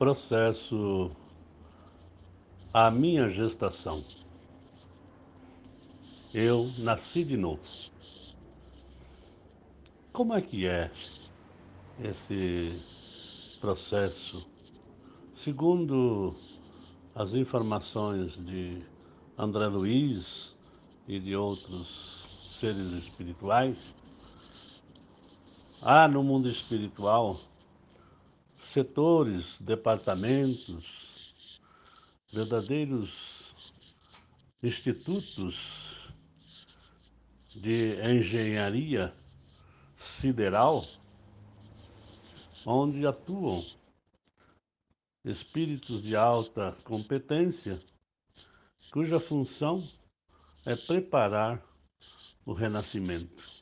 processo A Minha Gestação. Eu nasci de novo. Como é que é esse processo? Segundo as informações de André Luiz e de outros seres espirituais, há no mundo espiritual setores, departamentos, verdadeiros institutos de engenharia sideral, onde atuam espíritos de alta competência, cuja função é preparar o renascimento.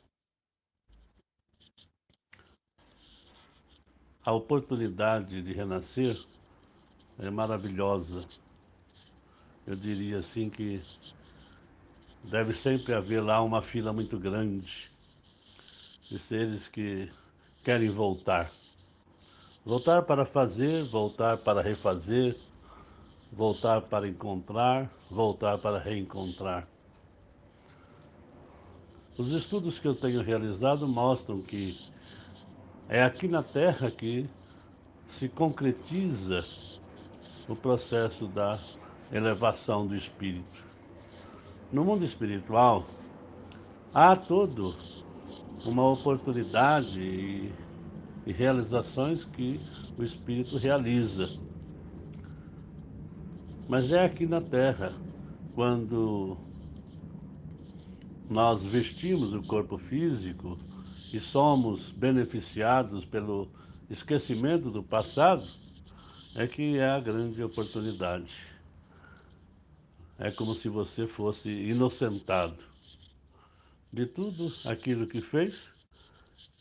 A oportunidade de renascer é maravilhosa. Eu diria assim que deve sempre haver lá uma fila muito grande de seres que querem voltar. Voltar para fazer, voltar para refazer, voltar para encontrar, voltar para reencontrar. Os estudos que eu tenho realizado mostram que é aqui na Terra que se concretiza o processo da elevação do espírito. No mundo espiritual, há todo uma oportunidade e, e realizações que o espírito realiza. Mas é aqui na Terra, quando nós vestimos o corpo físico, e somos beneficiados pelo esquecimento do passado, é que é a grande oportunidade. É como se você fosse inocentado de tudo aquilo que fez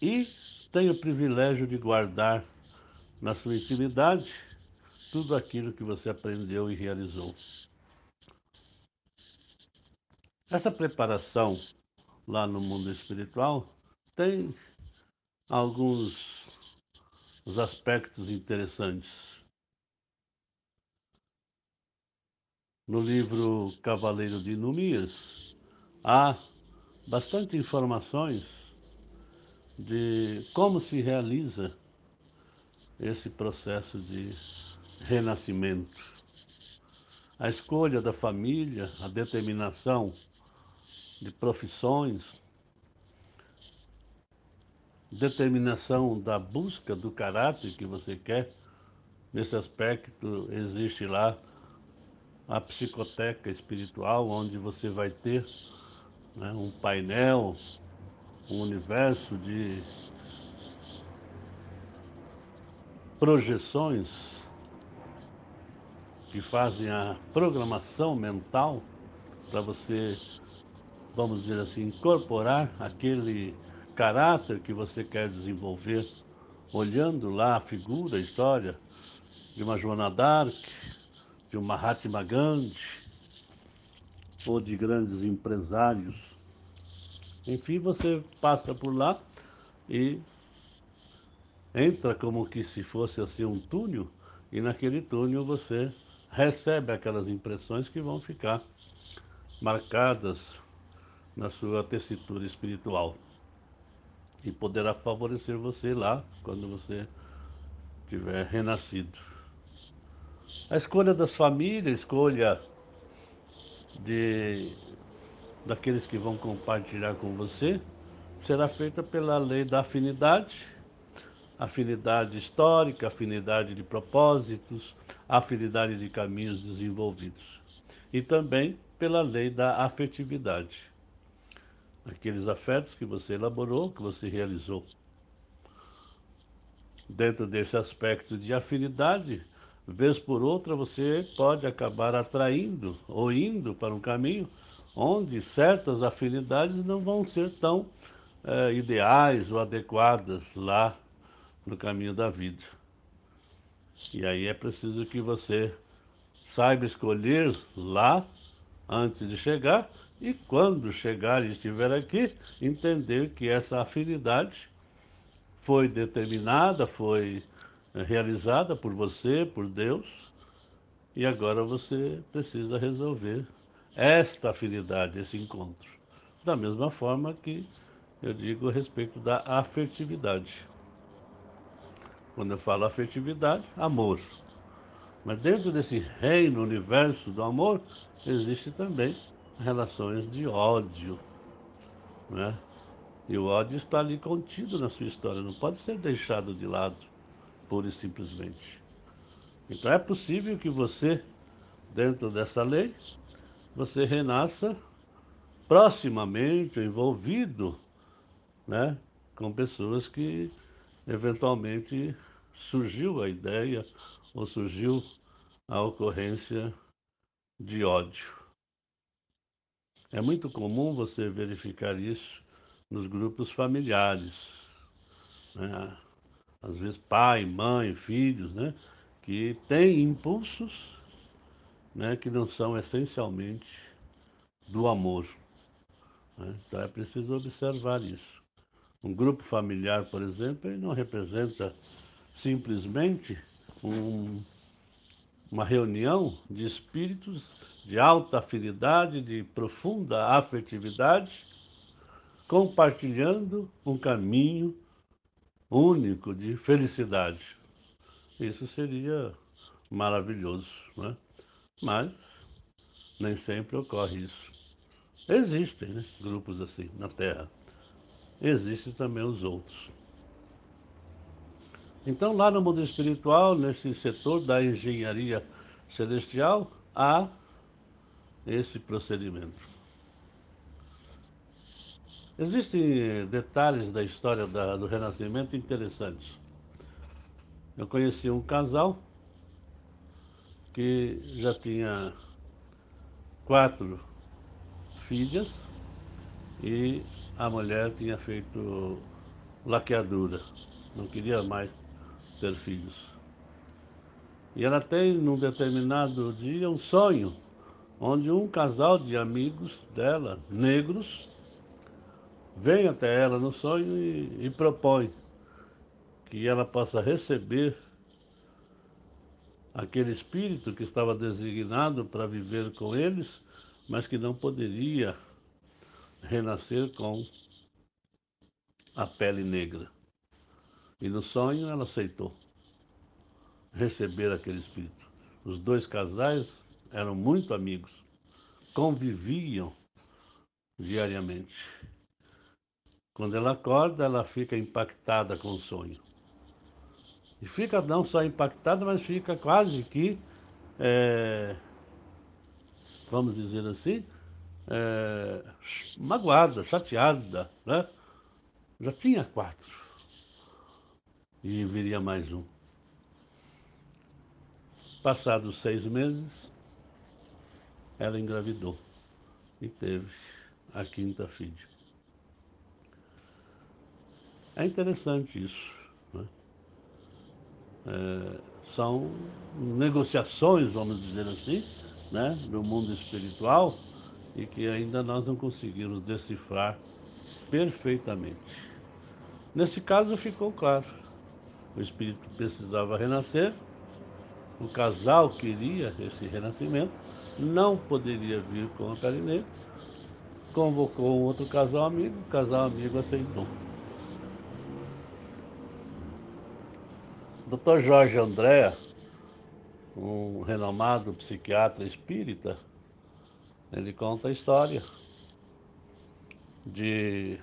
e tem o privilégio de guardar na sua intimidade tudo aquilo que você aprendeu e realizou. Essa preparação lá no mundo espiritual tem alguns aspectos interessantes. No livro Cavaleiro de Numias, há bastante informações de como se realiza esse processo de renascimento. A escolha da família, a determinação de profissões, determinação da busca do caráter que você quer. Nesse aspecto, existe lá a psicoteca espiritual, onde você vai ter né, um painel, um universo de projeções que fazem a programação mental para você, vamos dizer assim, incorporar aquele caráter que você quer desenvolver, olhando lá a figura, a história de uma Joana d'Arc, de uma Mahatma Gandhi, ou de grandes empresários. Enfim, você passa por lá e entra como que se fosse assim um túnel, e naquele túnel você recebe aquelas impressões que vão ficar marcadas na sua tessitura espiritual e poderá favorecer você lá quando você tiver renascido. A escolha das famílias, a escolha de daqueles que vão compartilhar com você, será feita pela lei da afinidade, afinidade histórica, afinidade de propósitos, afinidade de caminhos desenvolvidos. E também pela lei da afetividade aqueles afetos que você elaborou, que você realizou. Dentro desse aspecto de afinidade, vez por outra você pode acabar atraindo ou indo para um caminho onde certas afinidades não vão ser tão é, ideais ou adequadas lá no caminho da vida. E aí é preciso que você saiba escolher lá antes de chegar e quando chegar e estiver aqui, entender que essa afinidade foi determinada, foi realizada por você, por Deus, e agora você precisa resolver esta afinidade, esse encontro. Da mesma forma que eu digo a respeito da afetividade. Quando eu falo afetividade, amor. Mas dentro desse reino, universo do amor, existe também relações de ódio. Né? E o ódio está ali contido na sua história, não pode ser deixado de lado, pura e simplesmente. Então é possível que você, dentro dessa lei, você renasça proximamente envolvido né, com pessoas que eventualmente surgiu a ideia ou surgiu a ocorrência de ódio. É muito comum você verificar isso nos grupos familiares. Né? Às vezes pai, mãe, filhos, né? que têm impulsos né? que não são essencialmente do amor. Né? Então é preciso observar isso. Um grupo familiar, por exemplo, ele não representa simplesmente um, uma reunião de espíritos de alta afinidade, de profunda afetividade, compartilhando um caminho único de felicidade. Isso seria maravilhoso, né? mas nem sempre ocorre isso. Existem né, grupos assim na Terra. Existem também os outros. Então, lá no mundo espiritual, nesse setor da engenharia celestial, há esse procedimento. Existem detalhes da história da, do Renascimento interessantes. Eu conheci um casal que já tinha quatro filhas e a mulher tinha feito laqueadura, não queria mais ter filhos. E ela tem, num determinado dia, um sonho, onde um casal de amigos dela, negros, vem até ela no sonho e, e propõe que ela possa receber aquele espírito que estava designado para viver com eles, mas que não poderia renascer com a pele negra. E no sonho ela aceitou receber aquele espírito. Os dois casais eram muito amigos, conviviam diariamente. Quando ela acorda, ela fica impactada com o sonho. E fica não só impactada, mas fica quase que, é, vamos dizer assim, é, magoada, chateada, né? Já tinha quatro. E viria mais um. Passados seis meses, ela engravidou e teve a quinta filha. É interessante isso. Né? É, são negociações, vamos dizer assim, né, do mundo espiritual e que ainda nós não conseguimos decifrar perfeitamente. Nesse caso ficou claro. O espírito precisava renascer, o casal queria esse renascimento, não poderia vir com a negra, convocou um outro casal amigo, o casal amigo aceitou. Dr. Jorge André, um renomado psiquiatra espírita, ele conta a história de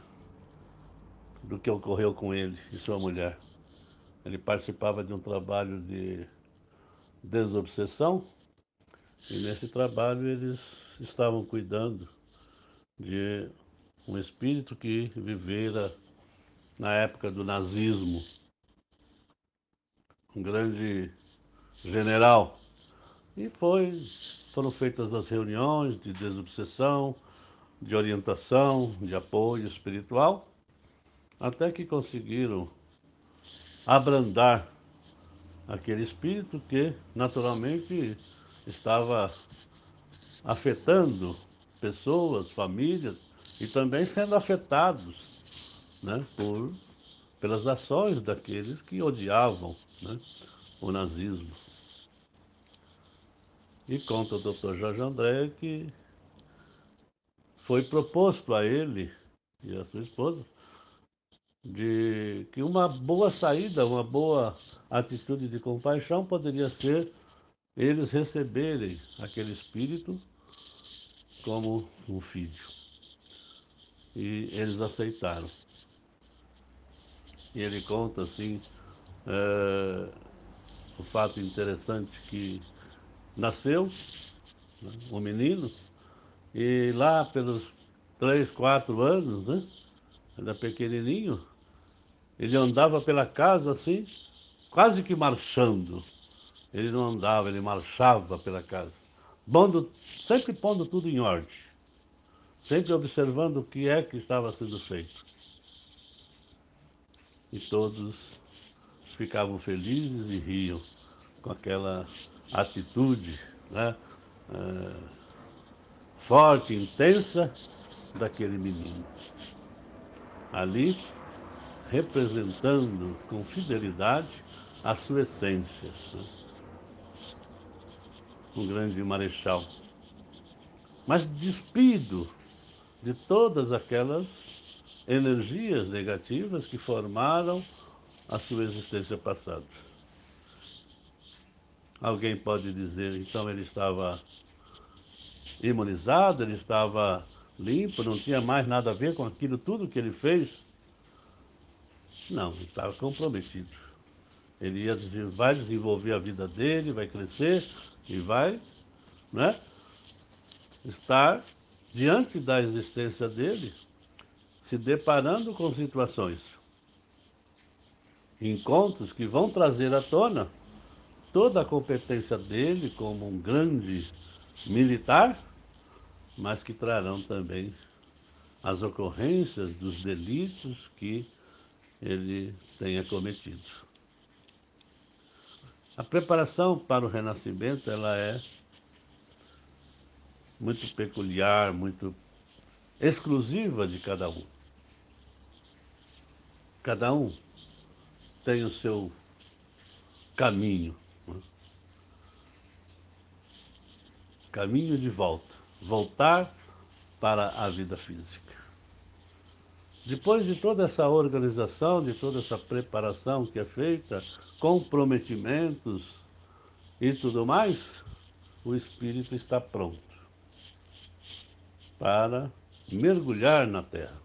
do que ocorreu com ele e sua mulher. Ele participava de um trabalho de desobsessão e nesse trabalho eles estavam cuidando de um espírito que vivera na época do nazismo um grande general. E foi, foram feitas as reuniões de desobsessão, de orientação, de apoio espiritual, até que conseguiram abrandar aquele espírito que naturalmente estava afetando pessoas, famílias e também sendo afetados né, por pelas ações daqueles que odiavam né, o nazismo. E conta o doutor Jorge André que foi proposto a ele e a sua esposa de que uma boa saída, uma boa atitude de compaixão poderia ser eles receberem aquele espírito como um filho. E eles aceitaram. E ele conta assim é, o fato interessante que nasceu né, um menino e lá pelos três, quatro anos, né? Era pequenininho, ele andava pela casa assim, quase que marchando. Ele não andava, ele marchava pela casa. Pondo, sempre pondo tudo em ordem. Sempre observando o que é que estava sendo feito. E todos ficavam felizes e riam com aquela atitude né, é, forte, intensa daquele menino. Ali representando com fidelidade a sua essência. Né? Um grande marechal. Mas despido de todas aquelas energias negativas que formaram a sua existência passada. Alguém pode dizer, então ele estava imunizado, ele estava limpo, não tinha mais nada a ver com aquilo tudo que ele fez? Não, ele estava comprometido. Ele ia, vai desenvolver a vida dele, vai crescer e vai né, estar diante da existência dele, se deparando com situações, encontros que vão trazer à tona toda a competência dele como um grande militar, mas que trarão também as ocorrências dos delitos que ele tenha cometido. A preparação para o renascimento ela é muito peculiar, muito exclusiva de cada um. Cada um tem o seu caminho. Né? Caminho de volta. Voltar para a vida física. Depois de toda essa organização, de toda essa preparação que é feita, comprometimentos e tudo mais, o espírito está pronto para mergulhar na terra.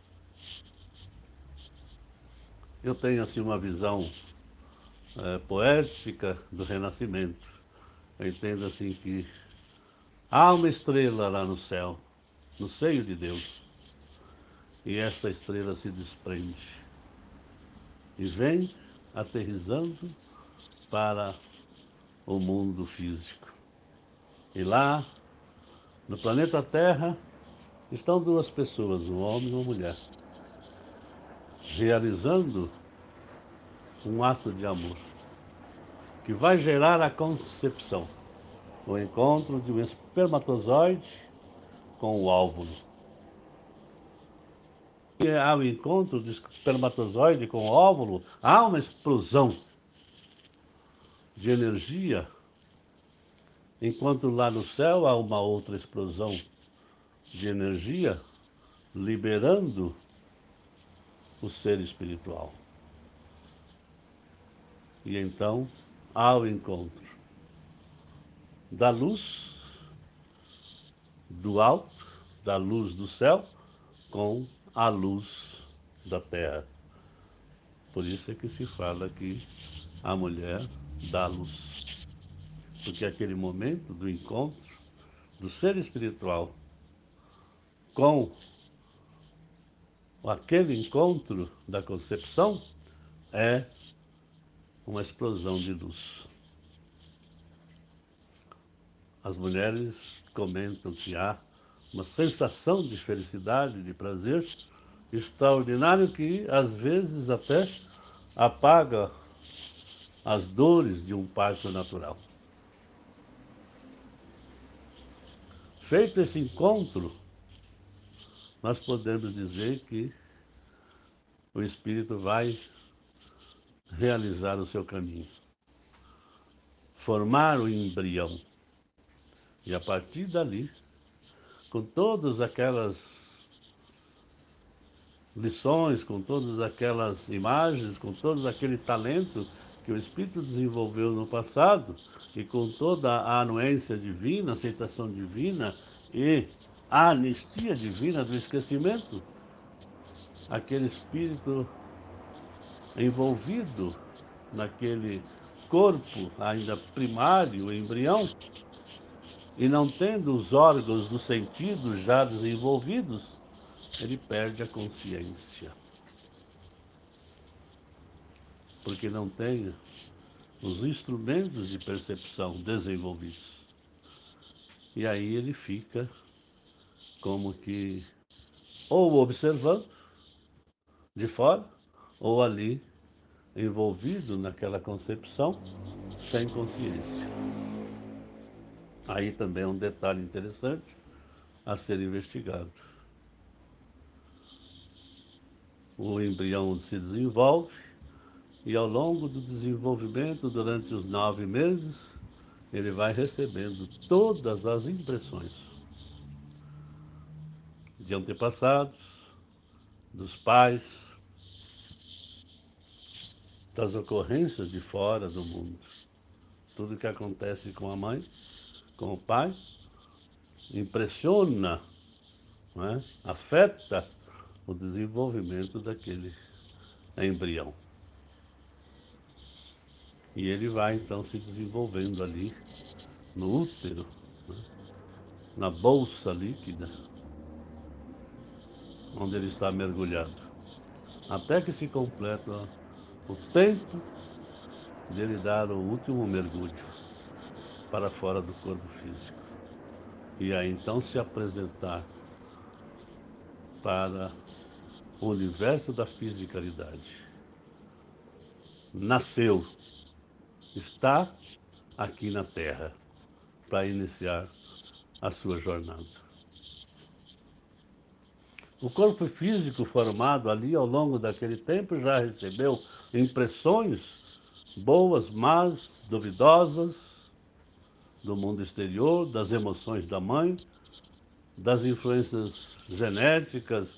Eu tenho assim uma visão é, poética do renascimento. Eu entendo assim que há uma estrela lá no céu, no seio de Deus e essa estrela se desprende e vem aterrizando para o mundo físico. E lá, no planeta Terra, estão duas pessoas, um homem e uma mulher, realizando um ato de amor que vai gerar a concepção, o encontro de um espermatozoide com o óvulo ao encontro do espermatozoide com o óvulo, há uma explosão de energia, enquanto lá no céu há uma outra explosão de energia liberando o ser espiritual. E então há o encontro da luz do alto, da luz do céu, com a luz da terra. Por isso é que se fala que a mulher dá luz. Porque aquele momento do encontro do ser espiritual com aquele encontro da concepção é uma explosão de luz. As mulheres comentam que há uma sensação de felicidade, de prazer extraordinário que às vezes até apaga as dores de um parto natural. Feito esse encontro, nós podemos dizer que o espírito vai realizar o seu caminho, formar o embrião. E a partir dali, com todas aquelas lições, com todas aquelas imagens, com todo aquele talento que o Espírito desenvolveu no passado e com toda a anuência divina, aceitação divina e a anistia divina do esquecimento, aquele Espírito envolvido naquele corpo ainda primário, embrião, e não tendo os órgãos dos sentidos já desenvolvidos, ele perde a consciência. Porque não tem os instrumentos de percepção desenvolvidos. E aí ele fica como que ou observando de fora, ou ali envolvido naquela concepção sem consciência. Aí também é um detalhe interessante a ser investigado. o embrião se desenvolve e ao longo do desenvolvimento, durante os nove meses, ele vai recebendo todas as impressões de antepassados, dos pais, das ocorrências de fora do mundo. Tudo que acontece com a mãe, com o pai, impressiona, é? afeta o desenvolvimento daquele embrião. E ele vai então se desenvolvendo ali no útero, né? na bolsa líquida, onde ele está mergulhado, até que se completa o tempo de ele dar o último mergulho para fora do corpo físico. E aí então se apresentar para o universo da fisicalidade. Nasceu, está aqui na Terra para iniciar a sua jornada. O corpo físico formado ali ao longo daquele tempo já recebeu impressões boas, más, duvidosas do mundo exterior, das emoções da mãe, das influências genéticas,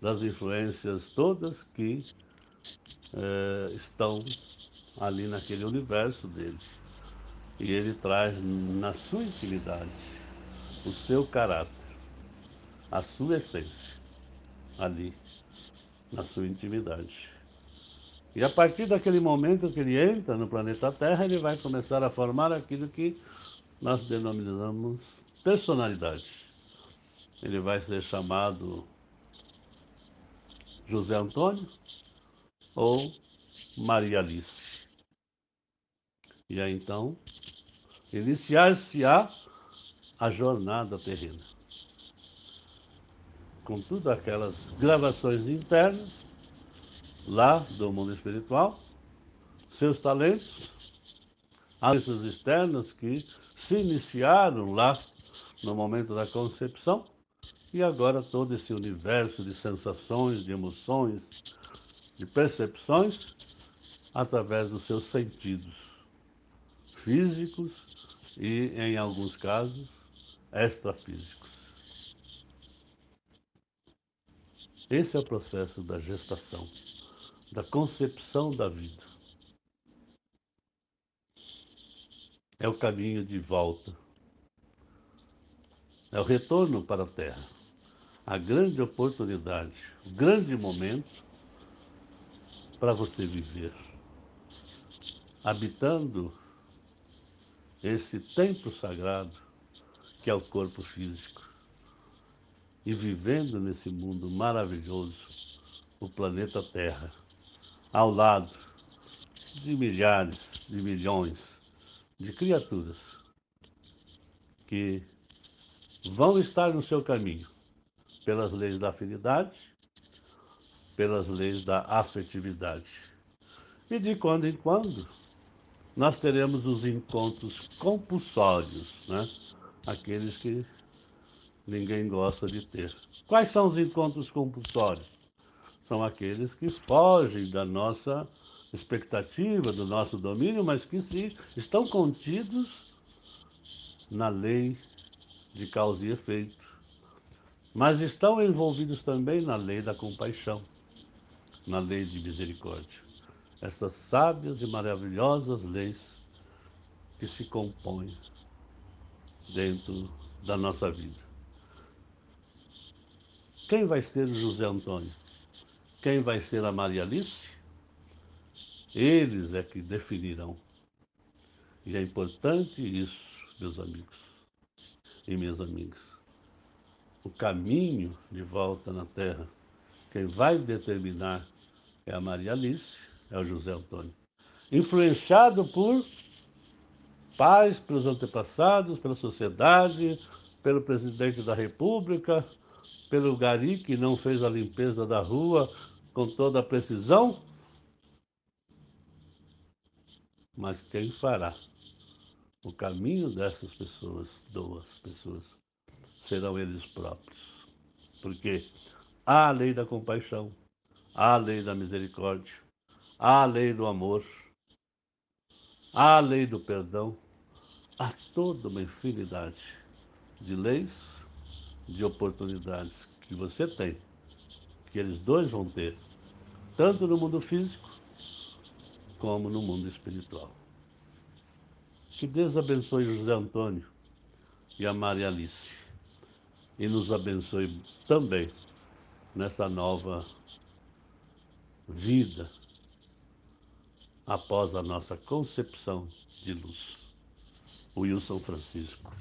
das influências todas que é, estão ali naquele universo dele. E ele traz na sua intimidade o seu caráter, a sua essência, ali, na sua intimidade. E a partir daquele momento que ele entra no planeta Terra, ele vai começar a formar aquilo que nós denominamos personalidade. Ele vai ser chamado José Antônio ou Maria Alice. E aí então, iniciar-se-á a jornada terrena. Com todas aquelas gravações internas, lá do mundo espiritual, seus talentos, as externas que se iniciaram lá no momento da concepção, e agora todo esse universo de sensações, de emoções, de percepções, através dos seus sentidos físicos e, em alguns casos, extrafísicos. Esse é o processo da gestação, da concepção da vida. É o caminho de volta. É o retorno para a Terra. A grande oportunidade, o grande momento para você viver, habitando esse templo sagrado que é o corpo físico. E vivendo nesse mundo maravilhoso, o planeta Terra, ao lado de milhares, de milhões de criaturas que vão estar no seu caminho pelas leis da afinidade, pelas leis da afetividade. E de quando em quando nós teremos os encontros compulsórios, né? aqueles que ninguém gosta de ter. Quais são os encontros compulsórios? São aqueles que fogem da nossa expectativa do nosso domínio, mas que sim, estão contidos na lei de causa e efeito. Mas estão envolvidos também na lei da compaixão, na lei de misericórdia. Essas sábias e maravilhosas leis que se compõem dentro da nossa vida. Quem vai ser o José Antônio? Quem vai ser a Maria Alice? Eles é que definirão. E é importante isso, meus amigos e minhas amigas. O caminho de volta na Terra, quem vai determinar é a Maria Alice, é o José Antônio. Influenciado por pais, pelos antepassados, pela sociedade, pelo presidente da República, pelo gari que não fez a limpeza da rua com toda a precisão, mas quem fará o caminho dessas pessoas, duas pessoas, serão eles próprios. Porque há a lei da compaixão, há a lei da misericórdia, há a lei do amor, há a lei do perdão, há toda uma infinidade de leis, de oportunidades que você tem, que eles dois vão ter, tanto no mundo físico como no mundo espiritual. Que Deus abençoe José Antônio e a Maria Alice e nos abençoe também nessa nova vida após a nossa concepção de luz. Wilson Francisco.